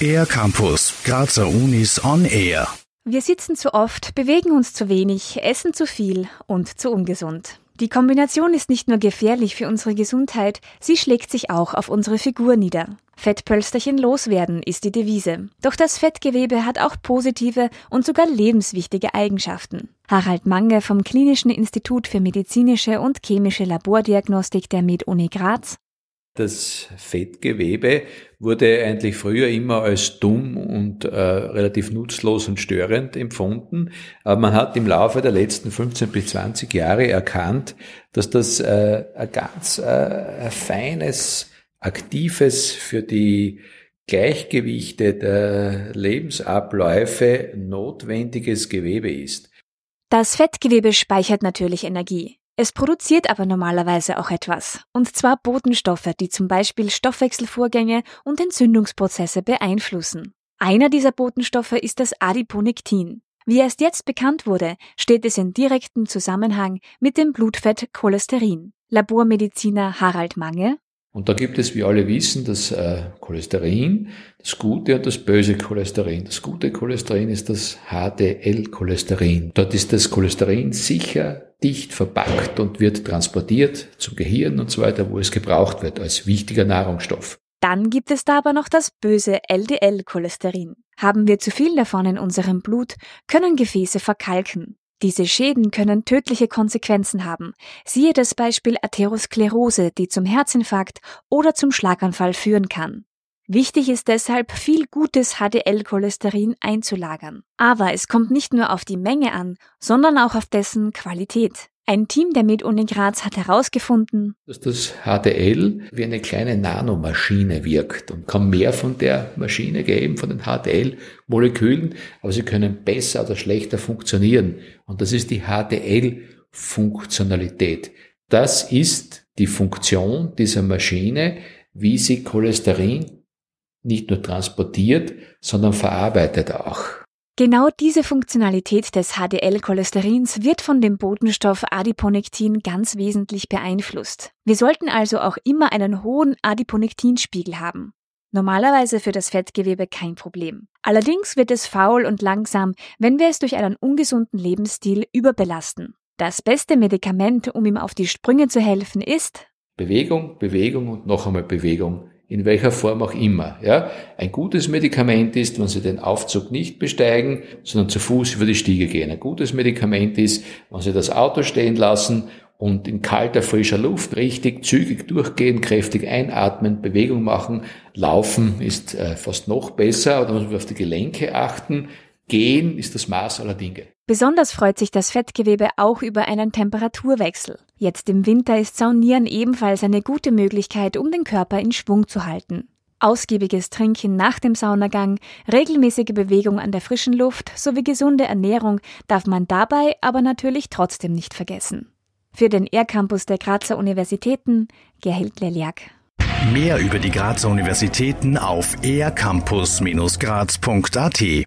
Air Campus, Grazer Unis on Air. Wir sitzen zu oft, bewegen uns zu wenig, essen zu viel und zu ungesund. Die Kombination ist nicht nur gefährlich für unsere Gesundheit, sie schlägt sich auch auf unsere Figur nieder. Fettpölsterchen loswerden ist die Devise. Doch das Fettgewebe hat auch positive und sogar lebenswichtige Eigenschaften. Harald Mange vom Klinischen Institut für medizinische und chemische Labordiagnostik der Med-Uni Graz das Fettgewebe wurde eigentlich früher immer als dumm und äh, relativ nutzlos und störend empfunden. Aber man hat im Laufe der letzten 15 bis 20 Jahre erkannt, dass das äh, ein ganz äh, feines, aktives für die Gleichgewichte der Lebensabläufe notwendiges Gewebe ist. Das Fettgewebe speichert natürlich Energie. Es produziert aber normalerweise auch etwas, und zwar Botenstoffe, die zum Beispiel Stoffwechselvorgänge und Entzündungsprozesse beeinflussen. Einer dieser Botenstoffe ist das Adiponektin. Wie erst jetzt bekannt wurde, steht es in direktem Zusammenhang mit dem Blutfett Cholesterin. Labormediziner Harald Mange und da gibt es, wie alle wissen, das äh, Cholesterin, das gute und das böse Cholesterin. Das gute Cholesterin ist das HDL-Cholesterin. Dort ist das Cholesterin sicher dicht verpackt und wird transportiert zum Gehirn und so weiter, wo es gebraucht wird als wichtiger Nahrungsstoff. Dann gibt es da aber noch das böse LDL-Cholesterin. Haben wir zu viel davon in unserem Blut, können Gefäße verkalken. Diese Schäden können tödliche Konsequenzen haben. Siehe das Beispiel Atherosklerose, die zum Herzinfarkt oder zum Schlaganfall führen kann. Wichtig ist deshalb, viel gutes HDL-Cholesterin einzulagern. Aber es kommt nicht nur auf die Menge an, sondern auch auf dessen Qualität. Ein Team der Med-Uni Graz hat herausgefunden, dass das HDL wie eine kleine Nanomaschine wirkt und kann mehr von der Maschine geben, von den HDL-Molekülen, aber sie können besser oder schlechter funktionieren. Und das ist die HDL-Funktionalität. Das ist die Funktion dieser Maschine, wie sie Cholesterin nicht nur transportiert, sondern verarbeitet auch. Genau diese Funktionalität des HDL-Cholesterins wird von dem Botenstoff Adiponektin ganz wesentlich beeinflusst. Wir sollten also auch immer einen hohen Adiponektinspiegel haben. Normalerweise für das Fettgewebe kein Problem. Allerdings wird es faul und langsam, wenn wir es durch einen ungesunden Lebensstil überbelasten. Das beste Medikament, um ihm auf die Sprünge zu helfen, ist Bewegung, Bewegung und noch einmal Bewegung in welcher Form auch immer. Ja, ein gutes Medikament ist, wenn Sie den Aufzug nicht besteigen, sondern zu Fuß über die Stiege gehen. Ein gutes Medikament ist, wenn Sie das Auto stehen lassen und in kalter, frischer Luft richtig zügig durchgehen, kräftig einatmen, Bewegung machen. Laufen ist äh, fast noch besser, oder muss man auf die Gelenke achten. Gehen ist das Maß aller Dinge. Besonders freut sich das Fettgewebe auch über einen Temperaturwechsel. Jetzt im Winter ist Saunieren ebenfalls eine gute Möglichkeit, um den Körper in Schwung zu halten. Ausgiebiges Trinken nach dem Saunagang, regelmäßige Bewegung an der frischen Luft sowie gesunde Ernährung darf man dabei aber natürlich trotzdem nicht vergessen. Für den Air-Campus der Grazer Universitäten, Gerhild Leliak. Mehr über die Grazer Universitäten auf aircampus-graz.at